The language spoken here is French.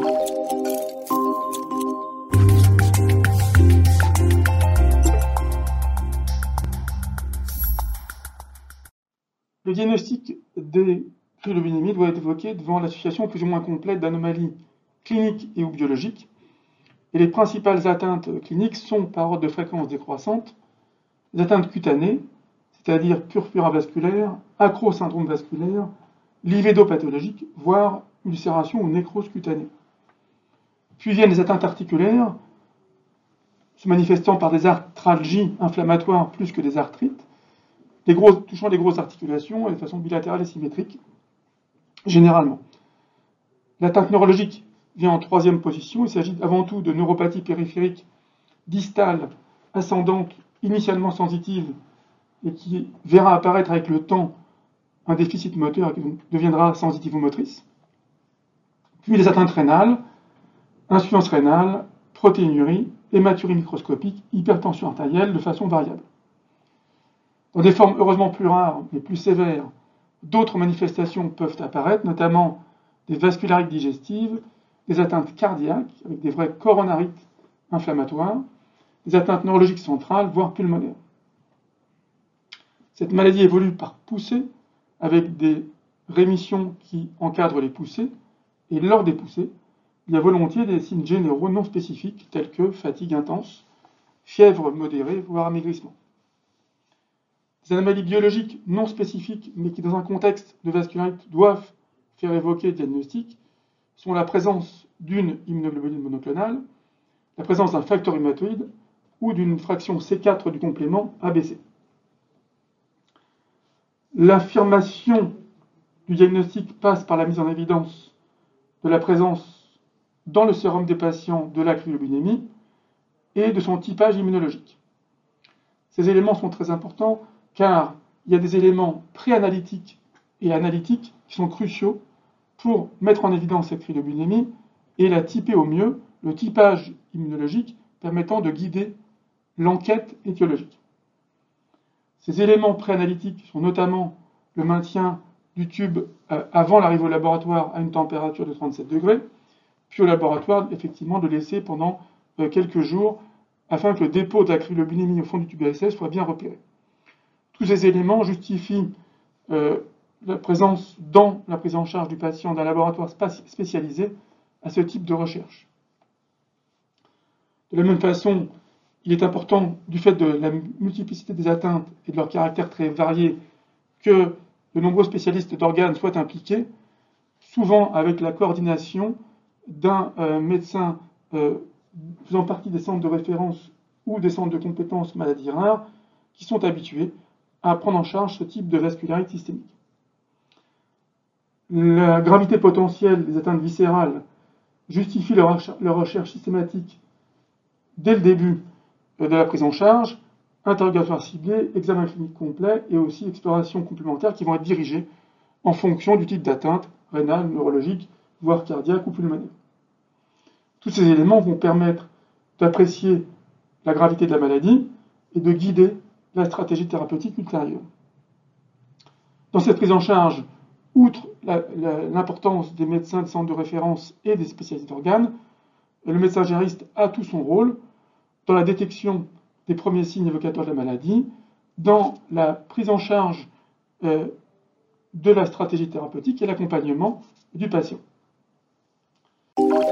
Le diagnostic des cryoglobulinémies doit être évoqué devant l'association plus ou moins complète d'anomalies cliniques et ou biologiques. Et les principales atteintes cliniques sont par ordre de fréquence décroissante, les atteintes cutanées, c'est-à-dire purpura vasculaire, acro-syndrome vasculaire, livédopathologique, voire ulcération ou nécrose cutanée. Puis viennent les atteintes articulaires, se manifestant par des arthralgies inflammatoires plus que des arthrites, touchant les grosses articulations et de façon bilatérale et symétrique, généralement. L'atteinte neurologique vient en troisième position. Il s'agit avant tout de neuropathie périphérique distale, ascendante, initialement sensitive, et qui verra apparaître avec le temps un déficit moteur qui deviendra sensitivo-motrice. Puis les atteintes rénales, insuffisance rénale, protéinurie, hématurie microscopique, hypertension artérielle de façon variable. Dans des formes heureusement plus rares, mais plus sévères, d'autres manifestations peuvent apparaître, notamment des vascularites digestives, des atteintes cardiaques, avec des vrais coronarites inflammatoires, des atteintes neurologiques centrales, voire pulmonaires. Cette maladie évolue par poussée, avec des rémissions qui encadrent les poussées, et lors des poussées, il y a volontiers des signes généraux non spécifiques tels que fatigue intense, fièvre modérée, voire amaigrissement. Des anomalies biologiques non spécifiques, mais qui dans un contexte de vascularite doivent faire évoquer le diagnostic, sont la présence d'une immunoglobuline monoclonale, la présence d'un facteur rhumatoïde ou d'une fraction C4 du complément ABC. L'affirmation du diagnostic passe par la mise en évidence de la présence dans le sérum des patients de la cryoglobulinémie et de son typage immunologique. Ces éléments sont très importants car il y a des éléments préanalytiques et analytiques qui sont cruciaux pour mettre en évidence cette cryoglobulinémie et la typer au mieux, le typage immunologique permettant de guider l'enquête étiologique. Ces éléments préanalytiques sont notamment le maintien du tube euh, avant l'arrivée au laboratoire à une température de 37 degrés, puis au laboratoire, effectivement, de laisser pendant euh, quelques jours afin que le dépôt cryoglobulinémie au fond du tube ASS soit bien repéré. Tous ces éléments justifient euh, la présence dans la prise en charge du patient d'un laboratoire spécialisé à ce type de recherche. De la même façon, il est important, du fait de la multiplicité des atteintes et de leur caractère très varié, que de nombreux spécialistes d'organes soient impliqués, souvent avec la coordination d'un euh, médecin euh, faisant partie des centres de référence ou des centres de compétences maladies rares, qui sont habitués à prendre en charge ce type de vascularité systémique. La gravité potentielle des atteintes viscérales justifie leur, recherche systématique dès le début de la prise en charge, interrogatoire ciblé, examen clinique complet et aussi exploration complémentaire qui vont être dirigées en fonction du type d'atteinte rénale, neurologique, voire cardiaque ou pulmonaire. Tous ces éléments vont permettre d'apprécier la gravité de la maladie et de guider la stratégie thérapeutique ultérieure. Dans cette prise en charge, outre l'importance des médecins de centre de référence et des spécialistes d'organes, le médecin gériste a tout son rôle dans la détection des premiers signes évocateurs de la maladie, dans la prise en charge euh, de la stratégie thérapeutique et l'accompagnement du patient. Thank you.